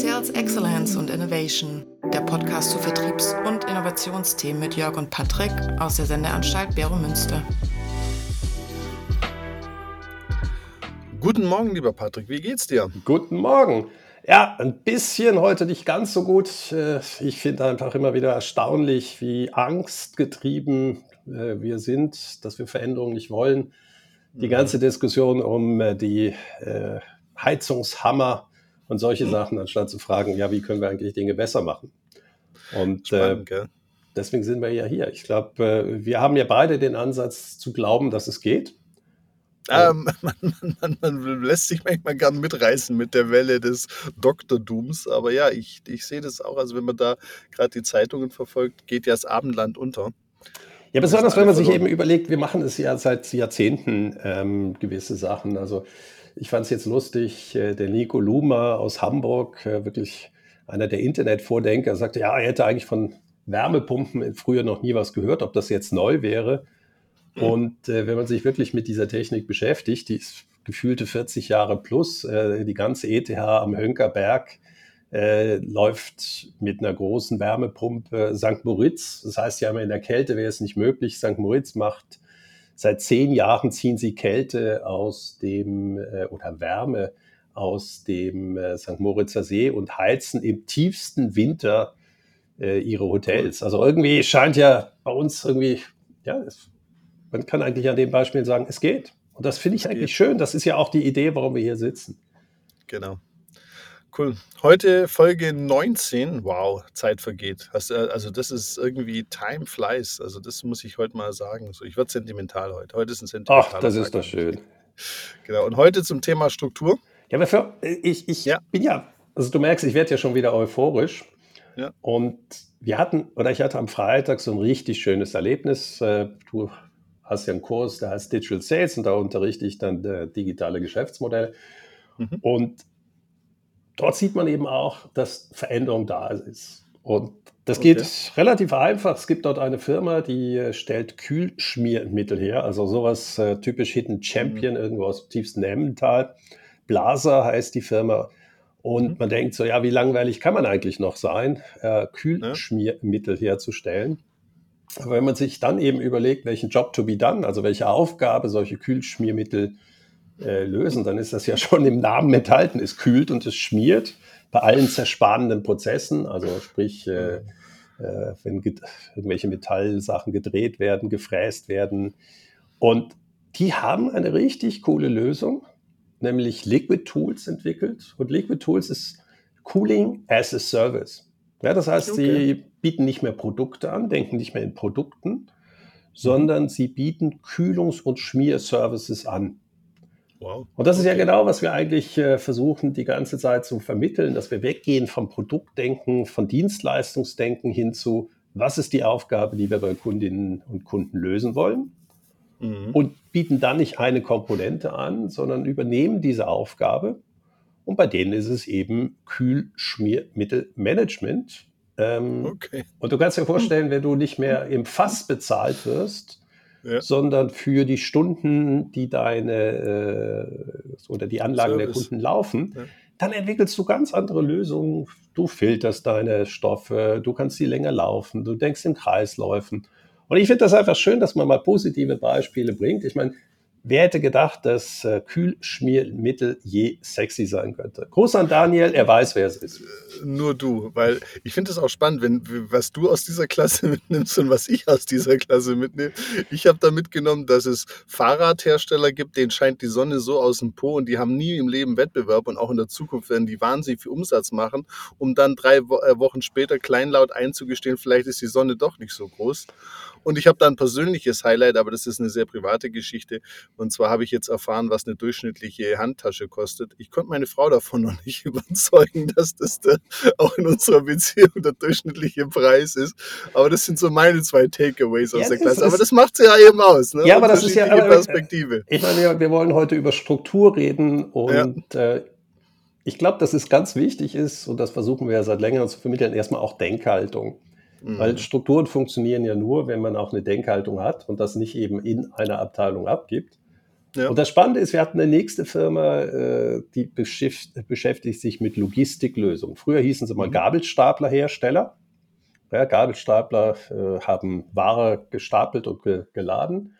Sales Excellence und Innovation, der Podcast zu Vertriebs- und Innovationsthemen mit Jörg und Patrick aus der Sendeanstalt Bero Münster. Guten Morgen, lieber Patrick, wie geht's dir? Guten Morgen. Ja, ein bisschen heute nicht ganz so gut. Äh, ich finde einfach immer wieder erstaunlich, wie angstgetrieben äh, wir sind, dass wir Veränderungen nicht wollen. Die mhm. ganze Diskussion um äh, die Heizungshammer und solche. Sachen, anstatt zu fragen, ja, wie können wir eigentlich Dinge besser machen? Und Spannend, äh, deswegen sind wir ja hier. Ich glaube, wir haben ja beide den Ansatz zu glauben, dass es geht. Ähm, man, man, man, lässt sich manchmal gern mitreißen mit der Welle des Doktordums, aber ja, ich, ich sehe das auch. Also wenn man da gerade die Zeitungen verfolgt, geht ja das Abendland unter. Ja, besonders wenn man sich eben überlegt, wir machen es ja seit Jahrzehnten ähm, gewisse Sachen. Also ich fand es jetzt lustig, äh, der Nico Luma aus Hamburg, äh, wirklich einer der Internetvordenker, sagte, ja, er hätte eigentlich von Wärmepumpen früher noch nie was gehört, ob das jetzt neu wäre. Mhm. Und äh, wenn man sich wirklich mit dieser Technik beschäftigt, die ist gefühlte 40 Jahre plus, äh, die ganze ETH am Hönkerberg äh, läuft mit einer großen Wärmepumpe St. Moritz. Das heißt ja immer in der Kälte wäre es nicht möglich. St. Moritz macht seit zehn Jahren ziehen sie Kälte aus dem äh, oder Wärme aus dem äh, St. Moritzer See und heizen im tiefsten Winter äh, ihre Hotels. Also irgendwie scheint ja bei uns irgendwie, ja, es man kann eigentlich an dem Beispiel sagen, es geht. Und das finde ich eigentlich schön. Das ist ja auch die Idee, warum wir hier sitzen. Genau. Cool. Heute Folge 19. Wow, Zeit vergeht. Also, das ist irgendwie Time flies. Also, das muss ich heute mal sagen. So, ich werde sentimental heute. Heute ist ein sentimentaler Ach, das Tag. ist doch schön. Genau. Und heute zum Thema Struktur. Ja, aber für, ich, ich ja. bin ja, also du merkst, ich werde ja schon wieder euphorisch. Ja. Und wir hatten, oder ich hatte am Freitag so ein richtig schönes Erlebnis. Äh, du hast ja einen Kurs, der heißt Digital Sales und da unterrichte ich dann das digitale Geschäftsmodell. Mhm. Und dort sieht man eben auch, dass Veränderung da ist. Und das geht okay. relativ einfach. Es gibt dort eine Firma, die äh, stellt Kühlschmiermittel her, also sowas äh, typisch Hidden Champion, mhm. irgendwo aus dem tiefsten Emmental. Blaser heißt die Firma. Und mhm. man denkt so, ja, wie langweilig kann man eigentlich noch sein, äh, Kühlschmiermittel herzustellen? Aber wenn man sich dann eben überlegt, welchen Job to be done, also welche Aufgabe solche Kühlschmiermittel äh, lösen, dann ist das ja schon im Namen enthalten. Es kühlt und es schmiert bei allen zerspanenden Prozessen, also sprich, äh, äh, wenn irgendwelche Metallsachen gedreht werden, gefräst werden. Und die haben eine richtig coole Lösung, nämlich Liquid Tools entwickelt. Und Liquid Tools ist Cooling as a Service. Ja, das heißt, okay. sie bieten nicht mehr Produkte an, denken nicht mehr in Produkten, sondern sie bieten Kühlungs- und Schmierservices an. Wow. Und das okay. ist ja genau, was wir eigentlich äh, versuchen, die ganze Zeit zu vermitteln, dass wir weggehen vom Produktdenken, von Dienstleistungsdenken hin zu, was ist die Aufgabe, die wir bei Kundinnen und Kunden lösen wollen? Mhm. Und bieten dann nicht eine Komponente an, sondern übernehmen diese Aufgabe und bei denen ist es eben Kühlschmiermittelmanagement. Ähm, okay. Und du kannst dir vorstellen, wenn du nicht mehr im Fass bezahlt wirst, ja. sondern für die Stunden, die deine äh, oder die Anlagen Service. der Kunden laufen, ja. dann entwickelst du ganz andere Lösungen. Du filterst deine Stoffe, du kannst sie länger laufen, du denkst in Kreisläufen. Und ich finde das einfach schön, dass man mal positive Beispiele bringt. Ich meine, Wer hätte gedacht, dass äh, Kühlschmiermittel je sexy sein könnte? Gruß an Daniel, er weiß, wer es ist. Nur du, weil ich finde es auch spannend, wenn, was du aus dieser Klasse mitnimmst und was ich aus dieser Klasse mitnehme. Ich habe da mitgenommen, dass es Fahrradhersteller gibt, denen scheint die Sonne so aus dem Po und die haben nie im Leben Wettbewerb und auch in der Zukunft werden die wahnsinnig viel Umsatz machen, um dann drei äh, Wochen später kleinlaut einzugestehen, vielleicht ist die Sonne doch nicht so groß. Und ich habe da ein persönliches Highlight, aber das ist eine sehr private Geschichte. Und zwar habe ich jetzt erfahren, was eine durchschnittliche Handtasche kostet. Ich konnte meine Frau davon noch nicht überzeugen, dass das der, auch in unserer Beziehung der durchschnittliche Preis ist. Aber das sind so meine zwei Takeaways aus ja, der Klasse. Aber das macht sie ja eben aus. Ne? Ja, aber das ist ja aber, Perspektive. Ich meine, wir wollen heute über Struktur reden und ja. äh, ich glaube, dass es ganz wichtig ist, und das versuchen wir ja seit längerem zu vermitteln, erstmal auch Denkhaltung. Mhm. Weil Strukturen funktionieren ja nur, wenn man auch eine Denkhaltung hat und das nicht eben in einer Abteilung abgibt. Ja. Und das Spannende ist, wir hatten eine nächste Firma, äh, die beschäftigt sich mit Logistiklösungen. Früher hießen sie mal mhm. Gabelstaplerhersteller. Ja, Gabelstapler äh, haben Ware gestapelt und ge geladen.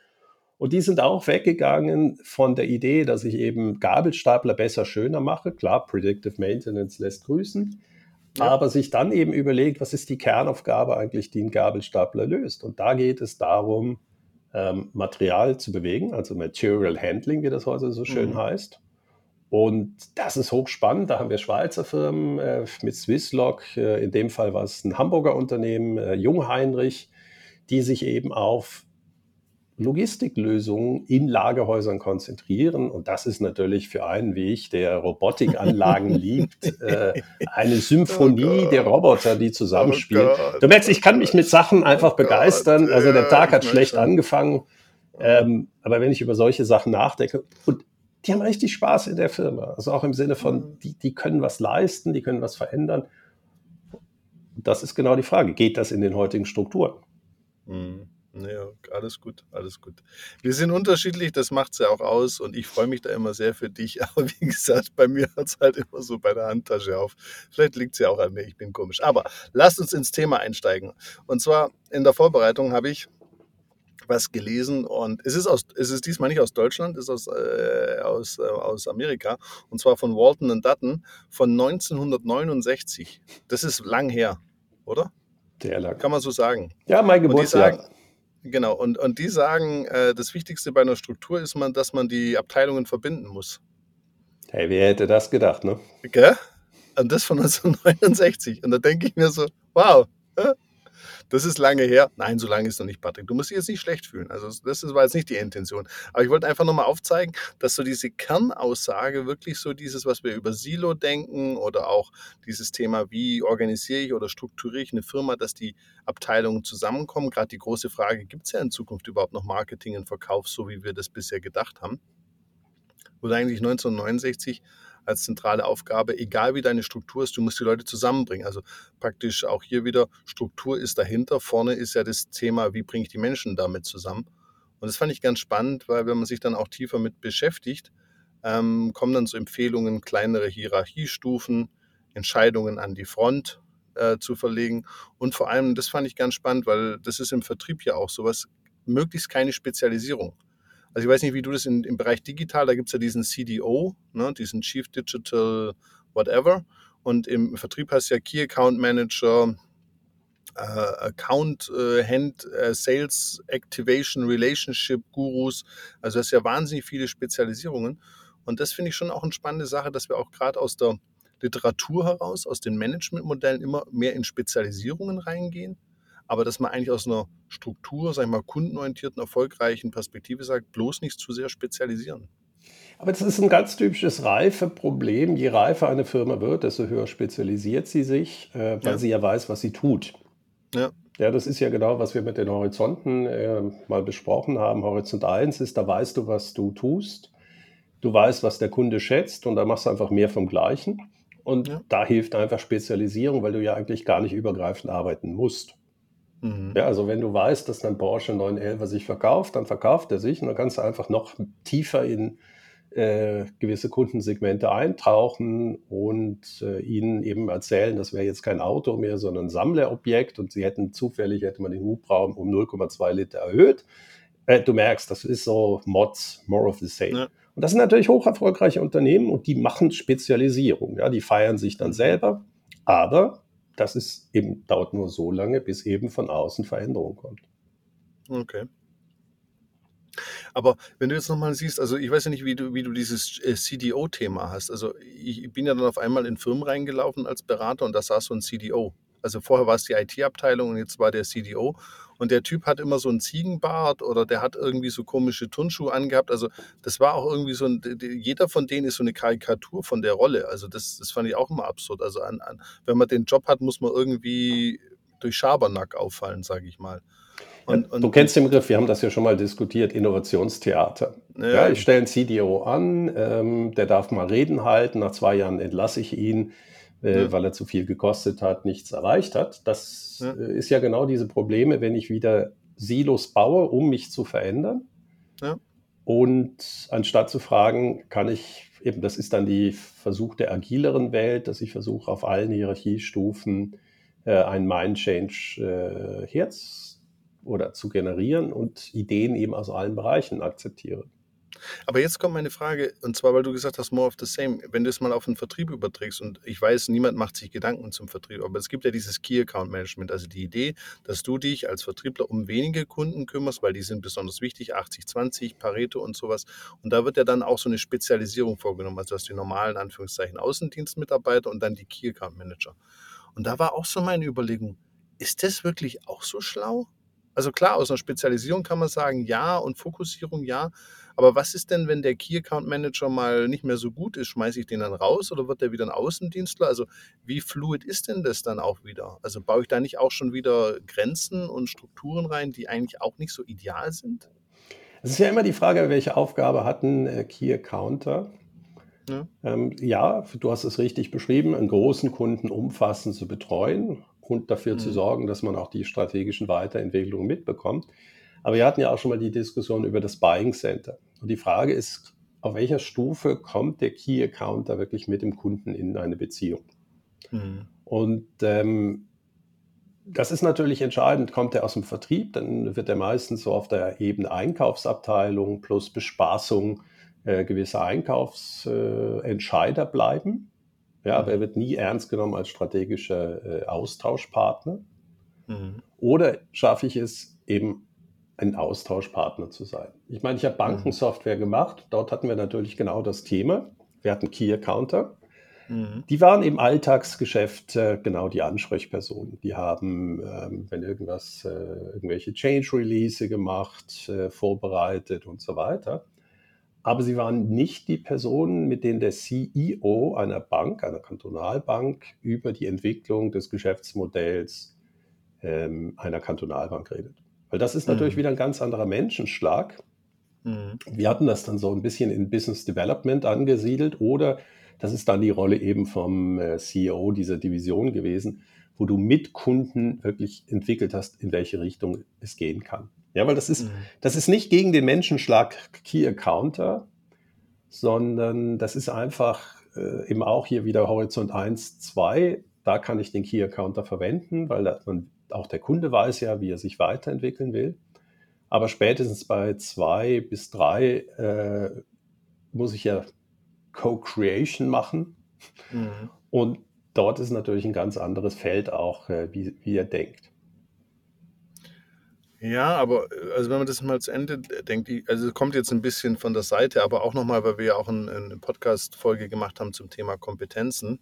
Und die sind auch weggegangen von der Idee, dass ich eben Gabelstapler besser schöner mache. Klar, Predictive Maintenance lässt grüßen. Ja. Aber sich dann eben überlegt, was ist die Kernaufgabe eigentlich, die ein Gabelstapler löst. Und da geht es darum, ähm, Material zu bewegen, also Material Handling, wie das heute so schön mhm. heißt. Und das ist hochspannend. Da haben wir Schweizer Firmen äh, mit Swisslog, äh, in dem Fall war es ein Hamburger Unternehmen, äh, Jungheinrich, die sich eben auf Logistiklösungen in Lagerhäusern konzentrieren. Und das ist natürlich für einen wie ich, der Robotikanlagen liebt, äh, eine Symphonie oh der Roboter, die zusammenspielen. Oh du merkst, ich kann mich mit Sachen einfach oh begeistern. Also der Tag hat schlecht angefangen. Ähm, aber wenn ich über solche Sachen nachdenke, und die haben richtig Spaß in der Firma. Also auch im Sinne von, mhm. die, die können was leisten, die können was verändern. Das ist genau die Frage. Geht das in den heutigen Strukturen? Mhm. Ja, alles gut, alles gut. Wir sind unterschiedlich, das macht es ja auch aus und ich freue mich da immer sehr für dich. Aber wie gesagt, bei mir hört es halt immer so bei der Handtasche auf. Vielleicht liegt es ja auch an mir, ich bin komisch. Aber lass uns ins Thema einsteigen. Und zwar in der Vorbereitung habe ich was gelesen und es ist, aus, es ist diesmal nicht aus Deutschland, es ist aus, äh, aus, äh, aus Amerika und zwar von Walton und Dutton von 1969. Das ist lang her, oder? Der lang. Kann man so sagen. Ja, mein Geburtstag. Genau, und, und die sagen, äh, das Wichtigste bei einer Struktur ist man, dass man die Abteilungen verbinden muss. Hey, wer hätte das gedacht, ne? Gell? Und das von 1969. Und da denke ich mir so, wow, das ist lange her. Nein, so lange ist noch nicht, Patrick. Du musst dich jetzt nicht schlecht fühlen. Also das war jetzt nicht die Intention. Aber ich wollte einfach nochmal aufzeigen, dass so diese Kernaussage wirklich so dieses, was wir über Silo denken oder auch dieses Thema, wie organisiere ich oder strukturiere ich eine Firma, dass die Abteilungen zusammenkommen. Gerade die große Frage, gibt es ja in Zukunft überhaupt noch Marketing und Verkauf, so wie wir das bisher gedacht haben? Oder eigentlich 1969 als zentrale Aufgabe, egal wie deine Struktur ist, du musst die Leute zusammenbringen. Also praktisch auch hier wieder, Struktur ist dahinter, vorne ist ja das Thema, wie bringe ich die Menschen damit zusammen. Und das fand ich ganz spannend, weil wenn man sich dann auch tiefer mit beschäftigt, ähm, kommen dann so Empfehlungen, kleinere Hierarchiestufen, Entscheidungen an die Front äh, zu verlegen. Und vor allem, das fand ich ganz spannend, weil das ist im Vertrieb ja auch sowas, möglichst keine Spezialisierung. Also ich weiß nicht, wie du das in, im Bereich digital, da gibt es ja diesen CDO, ne, diesen Chief Digital Whatever. Und im Vertrieb heißt ja Key Account Manager, äh, Account äh, Hand, äh, Sales Activation, Relationship Gurus. Also das ist ja wahnsinnig viele Spezialisierungen. Und das finde ich schon auch eine spannende Sache, dass wir auch gerade aus der Literatur heraus, aus den Managementmodellen immer mehr in Spezialisierungen reingehen aber dass man eigentlich aus einer Struktur, sag ich mal, kundenorientierten, erfolgreichen Perspektive sagt, bloß nicht zu sehr spezialisieren. Aber das ist ein ganz typisches Reifeproblem. Je reifer eine Firma wird, desto höher spezialisiert sie sich, äh, weil ja. sie ja weiß, was sie tut. Ja. Ja, das ist ja genau, was wir mit den Horizonten äh, mal besprochen haben. Horizont 1 ist, da weißt du, was du tust. Du weißt, was der Kunde schätzt und da machst du einfach mehr vom Gleichen. Und ja. da hilft einfach Spezialisierung, weil du ja eigentlich gar nicht übergreifend arbeiten musst. Mhm. Ja, also wenn du weißt, dass dein Porsche 911 sich verkauft, dann verkauft er sich und dann kannst du einfach noch tiefer in äh, gewisse Kundensegmente eintauchen und äh, ihnen eben erzählen, das wäre jetzt kein Auto mehr, sondern ein Sammlerobjekt und sie hätten zufällig, hätte man den Hubraum um 0,2 Liter erhöht. Äh, du merkst, das ist so Mods, more of the same. Ja. Und das sind natürlich hoch erfolgreiche Unternehmen und die machen Spezialisierung. Ja, die feiern sich dann mhm. selber, aber das ist eben, dauert nur so lange, bis eben von außen Veränderung kommt. Okay. Aber wenn du jetzt nochmal siehst, also ich weiß ja nicht, wie du, wie du dieses äh, CDO-Thema hast. Also ich bin ja dann auf einmal in Firmen reingelaufen als Berater und da saß so ein CDO. Also vorher war es die IT-Abteilung und jetzt war der CDO. Und der Typ hat immer so einen Ziegenbart oder der hat irgendwie so komische Turnschuhe angehabt. Also das war auch irgendwie so ein, jeder von denen ist so eine Karikatur von der Rolle. Also das, das fand ich auch immer absurd. Also an, an, wenn man den Job hat, muss man irgendwie durch Schabernack auffallen, sage ich mal. Und, und du kennst den Begriff, wir haben das ja schon mal diskutiert, Innovationstheater. Ja, ja ich stelle einen CDO an, ähm, der darf mal Reden halten, nach zwei Jahren entlasse ich ihn äh, ja. weil er zu viel gekostet hat, nichts erreicht hat. Das ja. Äh, ist ja genau diese Probleme, wenn ich wieder Silos baue, um mich zu verändern. Ja. Und anstatt zu fragen, kann ich eben, das ist dann die Versuch der agileren Welt, dass ich versuche, auf allen Hierarchiestufen äh, ein Mind-Change äh, herz oder zu generieren und Ideen eben aus allen Bereichen akzeptiere. Aber jetzt kommt meine Frage, und zwar, weil du gesagt hast, more of the same. Wenn du es mal auf den Vertrieb überträgst, und ich weiß, niemand macht sich Gedanken zum Vertrieb, aber es gibt ja dieses Key Account Management, also die Idee, dass du dich als Vertriebler um wenige Kunden kümmerst, weil die sind besonders wichtig, 80, 20, Pareto und sowas. Und da wird ja dann auch so eine Spezialisierung vorgenommen. Also du hast die normalen, Anführungszeichen, Außendienstmitarbeiter und dann die Key Account Manager. Und da war auch so meine Überlegung, ist das wirklich auch so schlau? Also klar, aus einer Spezialisierung kann man sagen, ja, und Fokussierung, ja. Aber was ist denn, wenn der Key Account Manager mal nicht mehr so gut ist? Schmeiße ich den dann raus oder wird der wieder ein Außendienstler? Also wie fluid ist denn das dann auch wieder? Also baue ich da nicht auch schon wieder Grenzen und Strukturen rein, die eigentlich auch nicht so ideal sind? Es ist ja immer die Frage, welche Aufgabe hat ein äh, Key Accounter? Ja. Ähm, ja, du hast es richtig beschrieben, einen großen Kunden umfassend zu betreuen und dafür mhm. zu sorgen, dass man auch die strategischen Weiterentwicklungen mitbekommt. Aber wir hatten ja auch schon mal die Diskussion über das Buying Center. Und die Frage ist, auf welcher Stufe kommt der Key Account da wirklich mit dem Kunden in eine Beziehung? Mhm. Und ähm, das ist natürlich entscheidend. Kommt er aus dem Vertrieb, dann wird er meistens so auf der Ebene Einkaufsabteilung plus Bespaßung äh, gewisser Einkaufsentscheider äh, bleiben. Ja, aber er wird nie ernst genommen als strategischer äh, Austauschpartner. Mhm. Oder schaffe ich es eben, ein Austauschpartner zu sein? Ich meine, ich habe Bankensoftware mhm. gemacht. Dort hatten wir natürlich genau das Thema. Wir hatten Key Accounter. Mhm. Die waren im Alltagsgeschäft äh, genau die Ansprechpersonen. Die haben, ähm, wenn irgendwas, äh, irgendwelche Change Release gemacht, äh, vorbereitet und so weiter aber sie waren nicht die Personen, mit denen der CEO einer Bank, einer Kantonalbank, über die Entwicklung des Geschäftsmodells ähm, einer Kantonalbank redet. Weil das ist natürlich mhm. wieder ein ganz anderer Menschenschlag. Mhm. Wir hatten das dann so ein bisschen in Business Development angesiedelt oder das ist dann die Rolle eben vom äh, CEO dieser Division gewesen, wo du mit Kunden wirklich entwickelt hast, in welche Richtung es gehen kann. Ja, weil das ist, mhm. das ist nicht gegen den Menschenschlag Key Accounter, sondern das ist einfach äh, eben auch hier wieder Horizont 1, 2. Da kann ich den Key Accounter verwenden, weil da, man, auch der Kunde weiß ja, wie er sich weiterentwickeln will. Aber spätestens bei zwei bis drei äh, muss ich ja Co-Creation machen. Mhm. Und dort ist natürlich ein ganz anderes Feld auch, äh, wie, wie er denkt. Ja, aber äh, also wenn man das mal zu Ende denkt, also es kommt jetzt ein bisschen von der Seite, aber auch nochmal, weil wir ja auch ein, eine Podcast-Folge gemacht haben zum Thema Kompetenzen.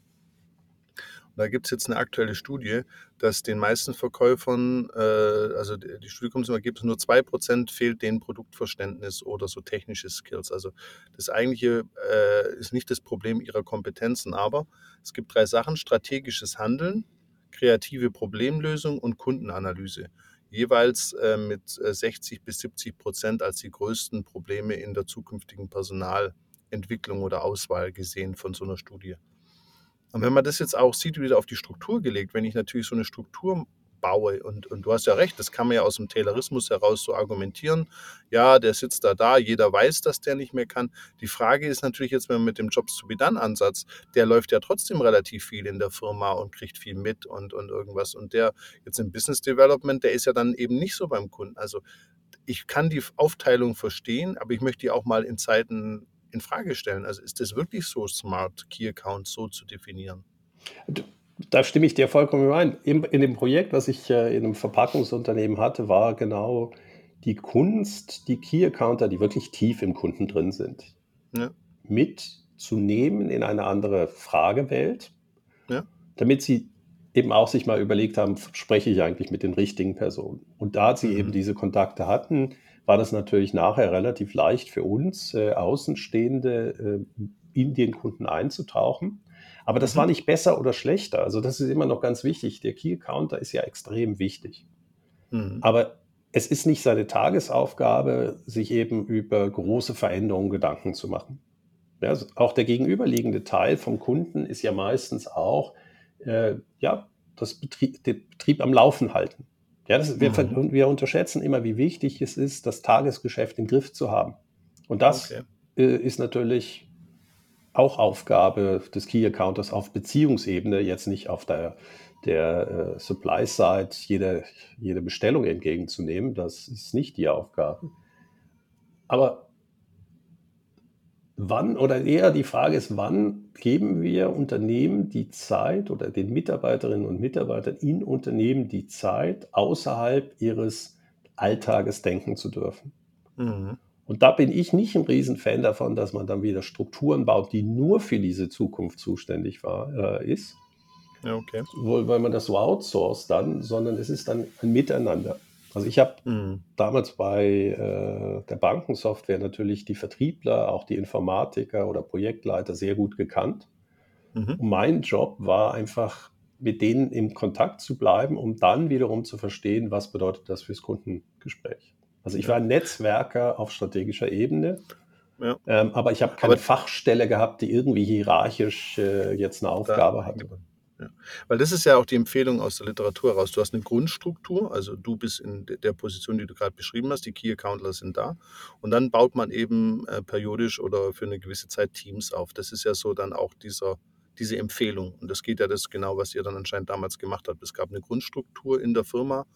Und da gibt es jetzt eine aktuelle Studie, dass den meisten Verkäufern, äh, also die, die Studie kommt zum Ergebnis, nur 2% fehlt denen Produktverständnis oder so technische Skills. Also das eigentliche äh, ist nicht das Problem ihrer Kompetenzen, aber es gibt drei Sachen, strategisches Handeln, kreative Problemlösung und Kundenanalyse jeweils äh, mit 60 äh, bis 70 Prozent als die größten Probleme in der zukünftigen Personalentwicklung oder Auswahl gesehen von so einer Studie. Und wenn man das jetzt auch sieht, wieder auf die Struktur gelegt, wenn ich natürlich so eine Struktur baue. Und, und du hast ja recht, das kann man ja aus dem Taylorismus heraus so argumentieren. Ja, der sitzt da da, jeder weiß, dass der nicht mehr kann. Die Frage ist natürlich jetzt, wenn man mit dem Jobs to be done Ansatz, der läuft ja trotzdem relativ viel in der Firma und kriegt viel mit und, und irgendwas. Und der jetzt im Business Development, der ist ja dann eben nicht so beim Kunden. Also ich kann die Aufteilung verstehen, aber ich möchte die auch mal in Zeiten in Frage stellen. Also ist das wirklich so smart, Key Accounts so zu definieren? Da stimme ich dir vollkommen überein. In, in dem Projekt, was ich äh, in einem Verpackungsunternehmen hatte, war genau die Kunst, die Key Accounter, die wirklich tief im Kunden drin sind, ja. mitzunehmen in eine andere Fragewelt, ja. damit sie eben auch sich mal überlegt haben, spreche ich eigentlich mit den richtigen Personen. Und da sie mhm. eben diese Kontakte hatten, war das natürlich nachher relativ leicht für uns, äh, Außenstehende, äh, in den Kunden einzutauchen aber das mhm. war nicht besser oder schlechter. Also das ist immer noch ganz wichtig. Der Key Counter ist ja extrem wichtig. Mhm. Aber es ist nicht seine Tagesaufgabe, sich eben über große Veränderungen Gedanken zu machen. Ja, also auch der gegenüberliegende Teil vom Kunden ist ja meistens auch äh, ja, das Betrieb, den Betrieb am Laufen halten. Ja, das, wir, mhm. wir unterschätzen immer, wie wichtig es ist, das Tagesgeschäft im Griff zu haben. Und das okay. Äh, ist natürlich auch Aufgabe des Key Accounters auf Beziehungsebene, jetzt nicht auf der, der uh, Supply-Side jede, jede Bestellung entgegenzunehmen. Das ist nicht die Aufgabe. Aber wann, oder eher die Frage ist, wann geben wir Unternehmen die Zeit oder den Mitarbeiterinnen und Mitarbeitern in Unternehmen die Zeit, außerhalb ihres Alltages denken zu dürfen? Mhm. Und da bin ich nicht ein Riesenfan davon, dass man dann wieder Strukturen baut, die nur für diese Zukunft zuständig war, äh, ist. Ja, okay. Weil man das so outsourced dann, sondern es ist dann ein Miteinander. Also ich habe mhm. damals bei äh, der Bankensoftware natürlich die Vertriebler, auch die Informatiker oder Projektleiter sehr gut gekannt. Mhm. Und mein Job war einfach, mit denen im Kontakt zu bleiben, um dann wiederum zu verstehen, was bedeutet das fürs Kundengespräch. Also ich war Netzwerker auf strategischer Ebene, ja. ähm, aber ich habe keine aber Fachstelle gehabt, die irgendwie hierarchisch äh, jetzt eine Aufgabe hatte. Ja. Weil das ist ja auch die Empfehlung aus der Literatur heraus. Du hast eine Grundstruktur, also du bist in der Position, die du gerade beschrieben hast, die Key Accountler sind da. Und dann baut man eben äh, periodisch oder für eine gewisse Zeit Teams auf. Das ist ja so dann auch dieser, diese Empfehlung. Und das geht ja das genau, was ihr dann anscheinend damals gemacht habt. Es gab eine Grundstruktur in der Firma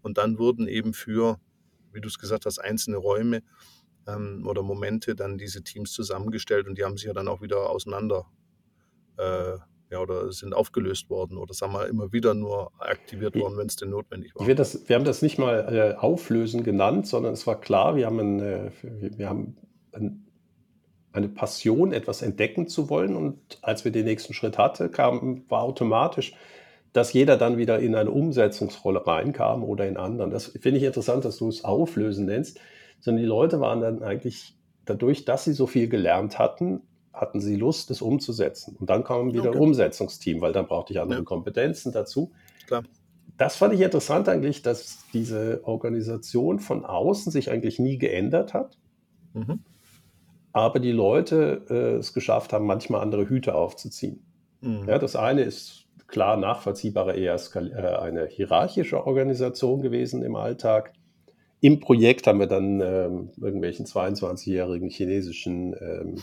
und dann wurden eben für, wie du es gesagt hast, einzelne Räume ähm, oder Momente dann diese Teams zusammengestellt und die haben sich ja dann auch wieder auseinander äh, ja, oder sind aufgelöst worden oder sagen wir immer wieder nur aktiviert worden, wenn es denn notwendig war. Das, wir haben das nicht mal äh, auflösen genannt, sondern es war klar, wir haben, ein, äh, wir, wir haben ein, eine Passion, etwas entdecken zu wollen. Und als wir den nächsten Schritt hatten, kam, war automatisch, dass jeder dann wieder in eine Umsetzungsrolle reinkam oder in anderen. Das finde ich interessant, dass du es auflösen nennst. Sondern die Leute waren dann eigentlich dadurch, dass sie so viel gelernt hatten, hatten sie Lust, es umzusetzen. Und dann kam wieder okay. ein Umsetzungsteam, weil dann brauchte ich andere ja. Kompetenzen dazu. Klar. Das fand ich interessant eigentlich, dass diese Organisation von außen sich eigentlich nie geändert hat. Mhm. Aber die Leute äh, es geschafft haben, manchmal andere Hüte aufzuziehen. Mhm. Ja, das eine ist klar nachvollziehbarer eher äh, eine hierarchische Organisation gewesen im Alltag. Im Projekt haben wir dann ähm, irgendwelchen 22-jährigen chinesischen ähm,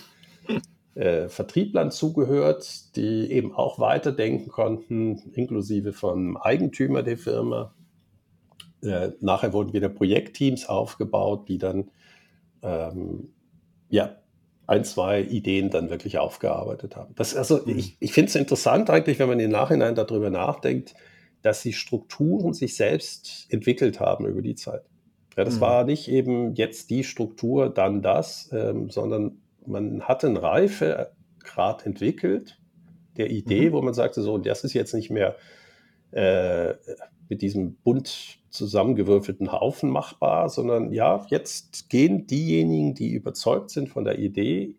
äh, Vertrieblern zugehört, die eben auch weiterdenken konnten, inklusive vom Eigentümer der Firma. Äh, nachher wurden wieder Projektteams aufgebaut, die dann ähm, ja, ein, zwei Ideen dann wirklich aufgearbeitet haben. Das, also mhm. ich, ich finde es interessant eigentlich, wenn man im Nachhinein darüber nachdenkt, dass die Strukturen sich selbst entwickelt haben über die Zeit. Ja, das mhm. war nicht eben jetzt die Struktur, dann das, ähm, sondern man hatte einen Reifegrad entwickelt der Idee, mhm. wo man sagte, so, das ist jetzt nicht mehr äh, mit diesem bunt zusammengewürfelten Haufen machbar, sondern ja, jetzt gehen diejenigen, die überzeugt sind von der Idee,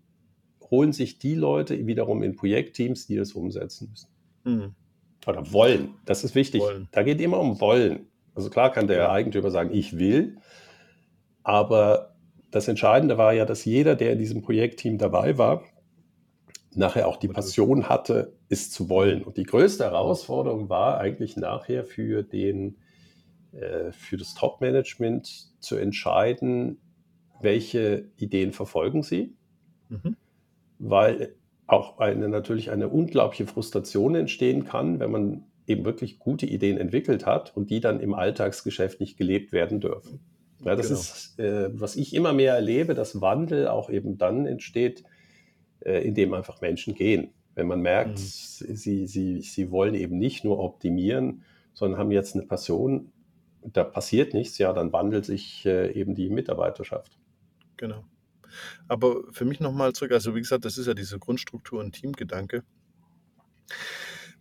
holen sich die Leute wiederum in Projektteams, die das umsetzen müssen. Mhm. Oder wollen. Das ist wichtig. Wollen. Da geht immer um Wollen. Also klar kann der ja. Eigentümer sagen, ich will, aber das Entscheidende war ja, dass jeder, der in diesem Projektteam dabei war, nachher auch die Passion hatte, es zu wollen. Und die größte Herausforderung war eigentlich nachher für, den, äh, für das Top-Management zu entscheiden, welche Ideen verfolgen sie, mhm. weil auch eine, natürlich eine unglaubliche Frustration entstehen kann, wenn man eben wirklich gute Ideen entwickelt hat und die dann im Alltagsgeschäft nicht gelebt werden dürfen. Ja, das genau. ist, äh, was ich immer mehr erlebe, dass Wandel auch eben dann entsteht, äh, indem einfach Menschen gehen. Wenn man merkt, mhm. sie, sie, sie wollen eben nicht nur optimieren, sondern haben jetzt eine Passion, da passiert nichts, ja, dann wandelt sich äh, eben die Mitarbeiterschaft. Genau. Aber für mich nochmal zurück, also wie gesagt, das ist ja diese Grundstruktur und Teamgedanke.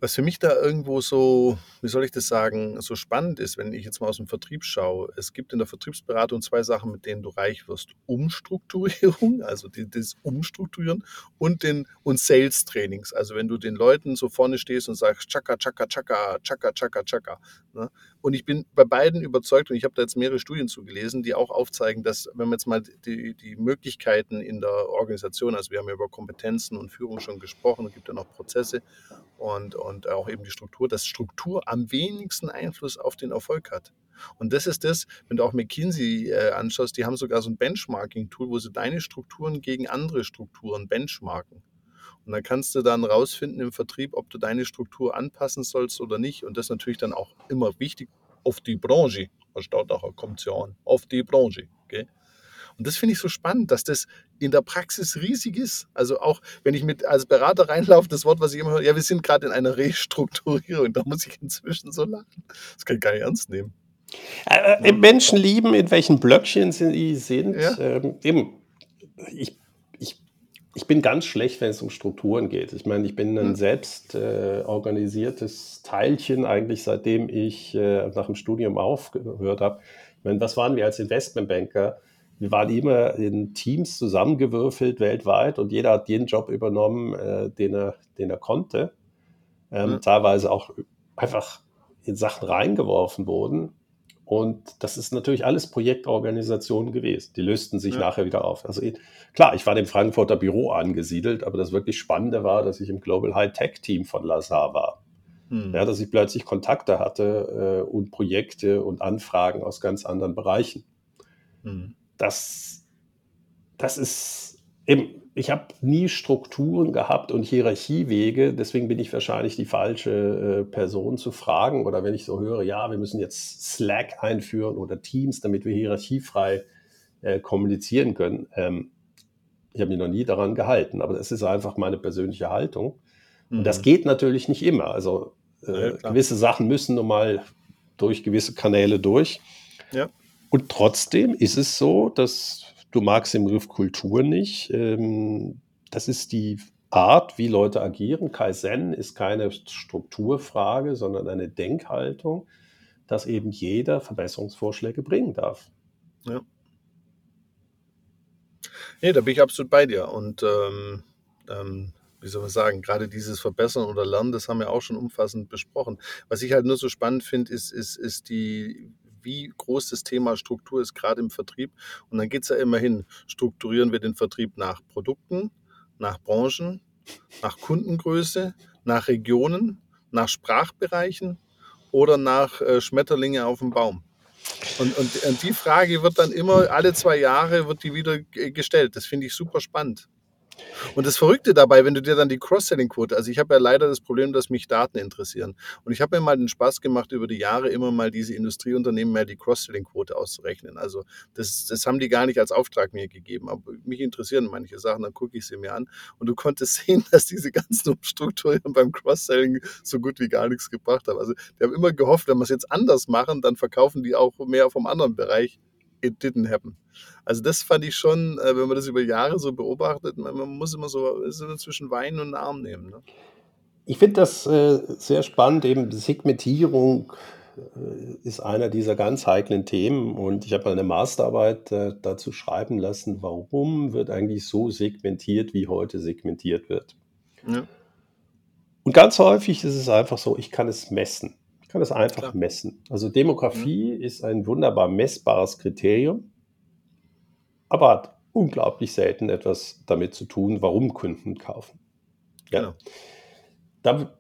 Was für mich da irgendwo so, wie soll ich das sagen, so spannend ist, wenn ich jetzt mal aus dem Vertrieb schaue. Es gibt in der Vertriebsberatung zwei Sachen, mit denen du reich wirst. Umstrukturierung, also die, das Umstrukturieren und den und Sales Trainings. Also wenn du den Leuten so vorne stehst und sagst, Chaka, Chaka, Chaka, Chaka, Chaka, Chaka. Ne? Und ich bin bei beiden überzeugt und ich habe da jetzt mehrere Studien zugelesen, die auch aufzeigen, dass wenn man jetzt mal die, die Möglichkeiten in der Organisation, also wir haben ja über Kompetenzen und Führung schon gesprochen, es gibt ja noch Prozesse und, und auch eben die Struktur, dass Struktur am wenigsten Einfluss auf den Erfolg hat. Und das ist das, wenn du auch McKinsey äh, anschaust, die haben sogar so ein Benchmarking-Tool, wo sie deine Strukturen gegen andere Strukturen benchmarken. Und dann kannst du dann rausfinden im Vertrieb, ob du deine Struktur anpassen sollst oder nicht. Und das ist natürlich dann auch immer wichtig auf die Branche. Steht auch, kommt ja an, auf die Branche. Und das finde ich so spannend, dass das in der Praxis riesig ist. Also auch wenn ich mit als Berater reinlaufe, das Wort, was ich immer höre, ja, wir sind gerade in einer Restrukturierung. Da muss ich inzwischen so lachen. Das kann ich gar nicht ernst nehmen. Äh, äh Menschen lieben, in welchen Blöckchen sie sind. Ja. Ähm, eben, ich, ich, ich bin ganz schlecht, wenn es um Strukturen geht. Ich meine, ich bin ein hm. selbst äh, organisiertes Teilchen eigentlich, seitdem ich äh, nach dem Studium aufgehört habe. Ich meine, was waren wir als Investmentbanker? Wir waren immer in Teams zusammengewürfelt weltweit und jeder hat jeden Job übernommen, äh, den, er, den er konnte. Ähm, mhm. Teilweise auch einfach in Sachen reingeworfen wurden. Und das ist natürlich alles Projektorganisationen gewesen. Die lösten sich ja. nachher wieder auf. Also klar, ich war dem Frankfurter Büro angesiedelt, aber das wirklich Spannende war, dass ich im Global High Tech Team von Lazar war. Hm. Ja, dass ich plötzlich Kontakte hatte äh, und Projekte und Anfragen aus ganz anderen Bereichen. Hm das, das ist eben, ich habe nie Strukturen gehabt und Hierarchiewege, deswegen bin ich wahrscheinlich die falsche äh, Person zu fragen. Oder wenn ich so höre, ja, wir müssen jetzt Slack einführen oder Teams, damit wir hierarchiefrei äh, kommunizieren können. Ähm, ich habe mich noch nie daran gehalten, aber das ist einfach meine persönliche Haltung. Und mhm. das geht natürlich nicht immer. Also äh, ja, gewisse Sachen müssen nun mal durch gewisse Kanäle durch. Ja. Und trotzdem ist es so, dass du magst den Begriff Kultur nicht. Ähm, das ist die Art, wie Leute agieren. Kaizen ist keine Strukturfrage, sondern eine Denkhaltung, dass eben jeder Verbesserungsvorschläge bringen darf. Ja. Nee, da bin ich absolut bei dir. Und ähm, ähm, wie soll man sagen, gerade dieses Verbessern oder Lernen, das haben wir auch schon umfassend besprochen. Was ich halt nur so spannend finde, ist, ist, ist die, wie groß das Thema Struktur ist, gerade im Vertrieb. Und dann geht es ja immerhin, strukturieren wir den Vertrieb nach Produkten, nach Branchen, nach Kundengröße, nach Regionen, nach Sprachbereichen oder nach äh, Schmetterlinge auf dem Baum. Und, und, und, die Frage wird dann immer, alle zwei Jahre wird die wieder gestellt. Das finde ich super spannend. Und das Verrückte dabei, wenn du dir dann die Cross-Selling-Quote, also ich habe ja leider das Problem, dass mich Daten interessieren. Und ich habe mir mal den Spaß gemacht, über die Jahre immer mal diese Industrieunternehmen mehr die Cross-Selling-Quote auszurechnen. Also das, das haben die gar nicht als Auftrag mir gegeben. Aber mich interessieren manche Sachen, dann gucke ich sie mir an. Und du konntest sehen, dass diese ganzen Umstrukturieren beim Cross-Selling so gut wie gar nichts gebracht haben. Also die haben immer gehofft, wenn wir es jetzt anders machen, dann verkaufen die auch mehr vom anderen Bereich it didn't happen. Also das fand ich schon, äh, wenn man das über Jahre so beobachtet, man, muss immer so zwischen Wein und Arm nehmen. Ne? Ich finde das äh, sehr spannend, eben Segmentierung äh, ist einer dieser ganz heiklen Themen und ich habe eine Masterarbeit äh, dazu schreiben lassen, warum wird eigentlich so segmentiert, wie heute segmentiert wird. Ja. Und ganz häufig ist es einfach so, ich kann es messen kann das einfach Klar. messen. Also Demografie mhm. ist ein wunderbar messbares Kriterium, aber hat unglaublich selten etwas damit zu tun, warum Kunden kaufen. Ja. Genau. Da,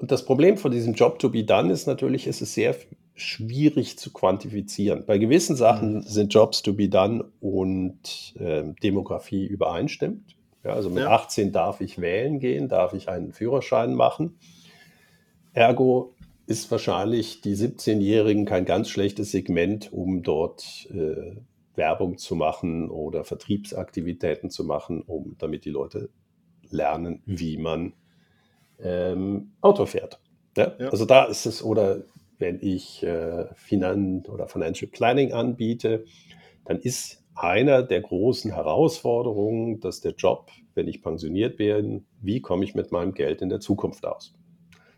das Problem von diesem Job to be done ist natürlich, es ist sehr schwierig zu quantifizieren. Bei gewissen Sachen mhm. sind Jobs to be done und äh, Demografie übereinstimmt. Ja, also mit ja. 18 darf ich wählen gehen, darf ich einen Führerschein machen. Ergo ist wahrscheinlich die 17-Jährigen kein ganz schlechtes Segment, um dort äh, Werbung zu machen oder Vertriebsaktivitäten zu machen, um damit die Leute lernen, wie man ähm, Auto fährt. Ja? Ja. Also da ist es, oder wenn ich äh, Finan oder Financial Planning anbiete, dann ist einer der großen Herausforderungen, dass der Job, wenn ich pensioniert bin, wie komme ich mit meinem Geld in der Zukunft aus?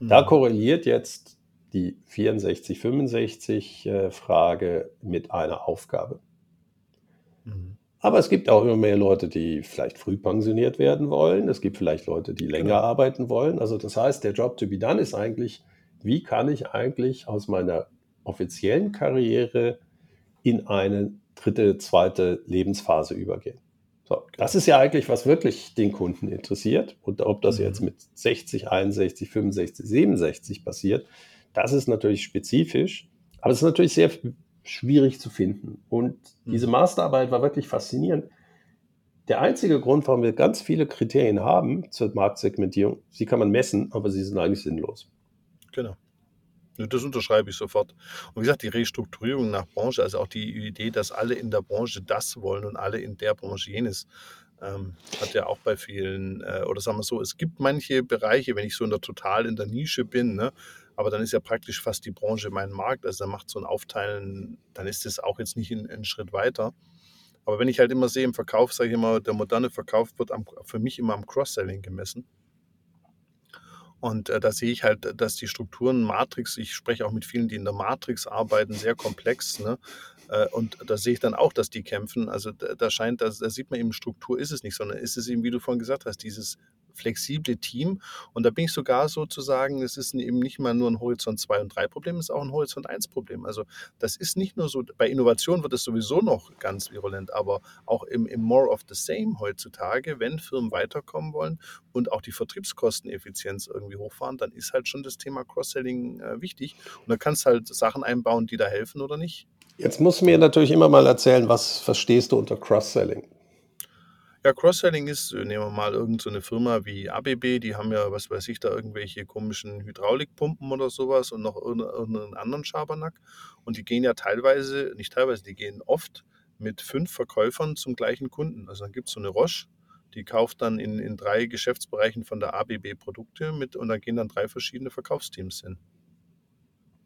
Da mhm. korreliert jetzt die 64-65-Frage äh, mit einer Aufgabe. Mhm. Aber es gibt auch immer mehr Leute, die vielleicht früh pensioniert werden wollen. Es gibt vielleicht Leute, die länger genau. arbeiten wollen. Also das heißt, der Job to be done ist eigentlich, wie kann ich eigentlich aus meiner offiziellen Karriere in eine dritte, zweite Lebensphase übergehen? So, das ist ja eigentlich, was wirklich den Kunden interessiert. Und ob das mhm. jetzt mit 60, 61, 65, 67 passiert, das ist natürlich spezifisch, Aber es ist natürlich sehr schwierig zu finden. Und diese mhm. Masterarbeit war wirklich faszinierend. Der einzige Grund, warum wir ganz viele Kriterien haben zur Marktsegmentierung, sie kann man messen, aber sie sind eigentlich sinnlos. Genau. Das unterschreibe ich sofort. Und wie gesagt, die Restrukturierung nach Branche, also auch die Idee, dass alle in der Branche das wollen und alle in der Branche jenes, ähm, hat ja auch bei vielen, äh, oder sagen wir so, es gibt manche Bereiche, wenn ich so in der total in der Nische bin, ne, aber dann ist ja praktisch fast die Branche mein Markt. Also da macht so ein Aufteilen, dann ist das auch jetzt nicht ein Schritt weiter. Aber wenn ich halt immer sehe im Verkauf, sage ich immer, der moderne Verkauf wird am, für mich immer am Cross-Selling gemessen. Und äh, da sehe ich halt, dass die Strukturen Matrix, ich spreche auch mit vielen, die in der Matrix arbeiten, sehr komplex. Ne? Äh, und da sehe ich dann auch, dass die kämpfen. Also da, da scheint, da, da sieht man eben, Struktur ist es nicht, sondern ist es eben, wie du vorhin gesagt hast, dieses flexible Team. Und da bin ich sogar sozusagen, es ist eben nicht mal nur ein Horizont 2 und 3 Problem, es ist auch ein Horizont 1 Problem. Also das ist nicht nur so, bei Innovation wird es sowieso noch ganz virulent, aber auch im, im More of the Same heutzutage, wenn Firmen weiterkommen wollen und auch die Vertriebskosteneffizienz irgendwie hochfahren, dann ist halt schon das Thema Cross-Selling äh, wichtig. Und da kannst du halt Sachen einbauen, die da helfen oder nicht. Jetzt musst du mir natürlich immer mal erzählen, was verstehst du unter Cross-Selling? Ja, Cross-Selling ist, äh, nehmen wir mal irgendeine so Firma wie ABB, die haben ja, was weiß ich, da irgendwelche komischen Hydraulikpumpen oder sowas und noch irgendeinen anderen Schabernack. Und die gehen ja teilweise, nicht teilweise, die gehen oft mit fünf Verkäufern zum gleichen Kunden. Also dann gibt es so eine Roche, die kauft dann in, in drei Geschäftsbereichen von der ABB Produkte mit und dann gehen dann drei verschiedene Verkaufsteams hin.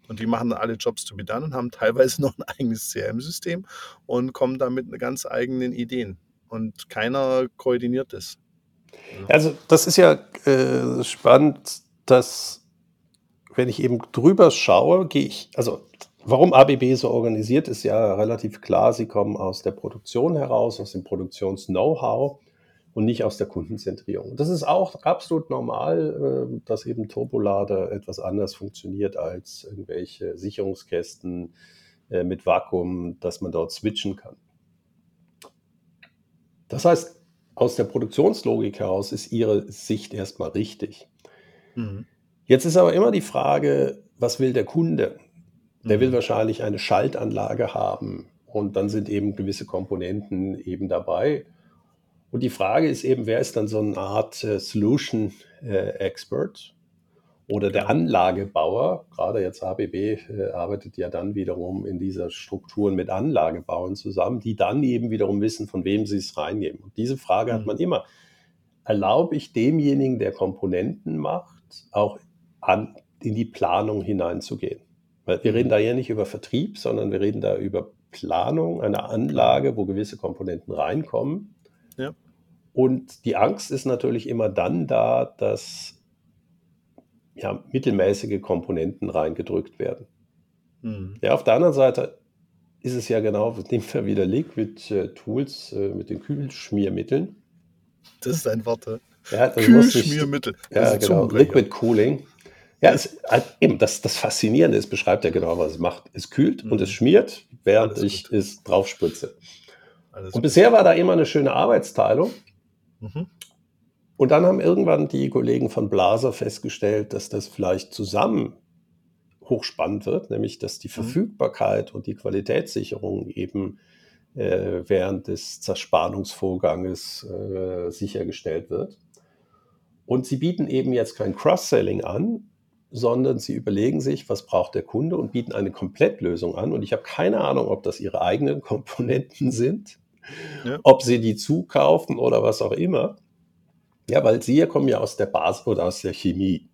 Und die machen alle Jobs to be done und haben teilweise noch ein eigenes CRM-System und kommen da mit ganz eigenen Ideen und keiner koordiniert es. Also das ist ja äh, spannend, dass wenn ich eben drüber schaue, gehe ich, also warum ABB so organisiert ist ja relativ klar, sie kommen aus der Produktion heraus, aus dem Produktions-Know-how und nicht aus der Kundenzentrierung. Das ist auch absolut normal, äh, dass eben Turbolader etwas anders funktioniert als irgendwelche Sicherungskästen äh, mit Vakuum, dass man dort switchen kann. Das heißt, aus der Produktionslogik heraus ist Ihre Sicht erstmal richtig. Mhm. Jetzt ist aber immer die Frage, was will der Kunde? Der mhm. will wahrscheinlich eine Schaltanlage haben und dann sind eben gewisse Komponenten eben dabei. Und die Frage ist eben, wer ist dann so eine Art äh, Solution äh, Expert? Oder der Anlagebauer, gerade jetzt ABB äh, arbeitet ja dann wiederum in dieser Strukturen mit Anlagebauern zusammen, die dann eben wiederum wissen, von wem sie es reingeben. Und diese Frage mhm. hat man immer. Erlaube ich demjenigen, der Komponenten macht, auch an, in die Planung hineinzugehen? Weil wir reden mhm. da ja nicht über Vertrieb, sondern wir reden da über Planung einer Anlage, wo gewisse Komponenten reinkommen. Ja. Und die Angst ist natürlich immer dann da, dass ja, mittelmäßige Komponenten reingedrückt werden. Mhm. Ja, auf der anderen Seite ist es ja genau, nehmen wir wieder Liquid äh, Tools äh, mit den Kühlschmiermitteln. Das ist ein Wort. Ja, Kühlschmiermittel. Ja, genau. Liquid Cooling. Ja, es, halt eben, das, das Faszinierende ist, beschreibt ja genau, was es macht. Es kühlt mhm. und es schmiert, während Alles ich gut. es drauf spritze. Alles und gut. bisher war da immer eine schöne Arbeitsteilung. Mhm. Und dann haben irgendwann die Kollegen von Blaser festgestellt, dass das vielleicht zusammen hochspannend wird, nämlich dass die mhm. Verfügbarkeit und die Qualitätssicherung eben äh, während des Zerspannungsvorganges äh, sichergestellt wird. Und sie bieten eben jetzt kein Cross-Selling an, sondern sie überlegen sich, was braucht der Kunde und bieten eine Komplettlösung an. Und ich habe keine Ahnung, ob das ihre eigenen Komponenten sind, ja. ob sie die zukaufen oder was auch immer. Ja, weil Sie kommen ja aus der Basis oder aus der Chemie.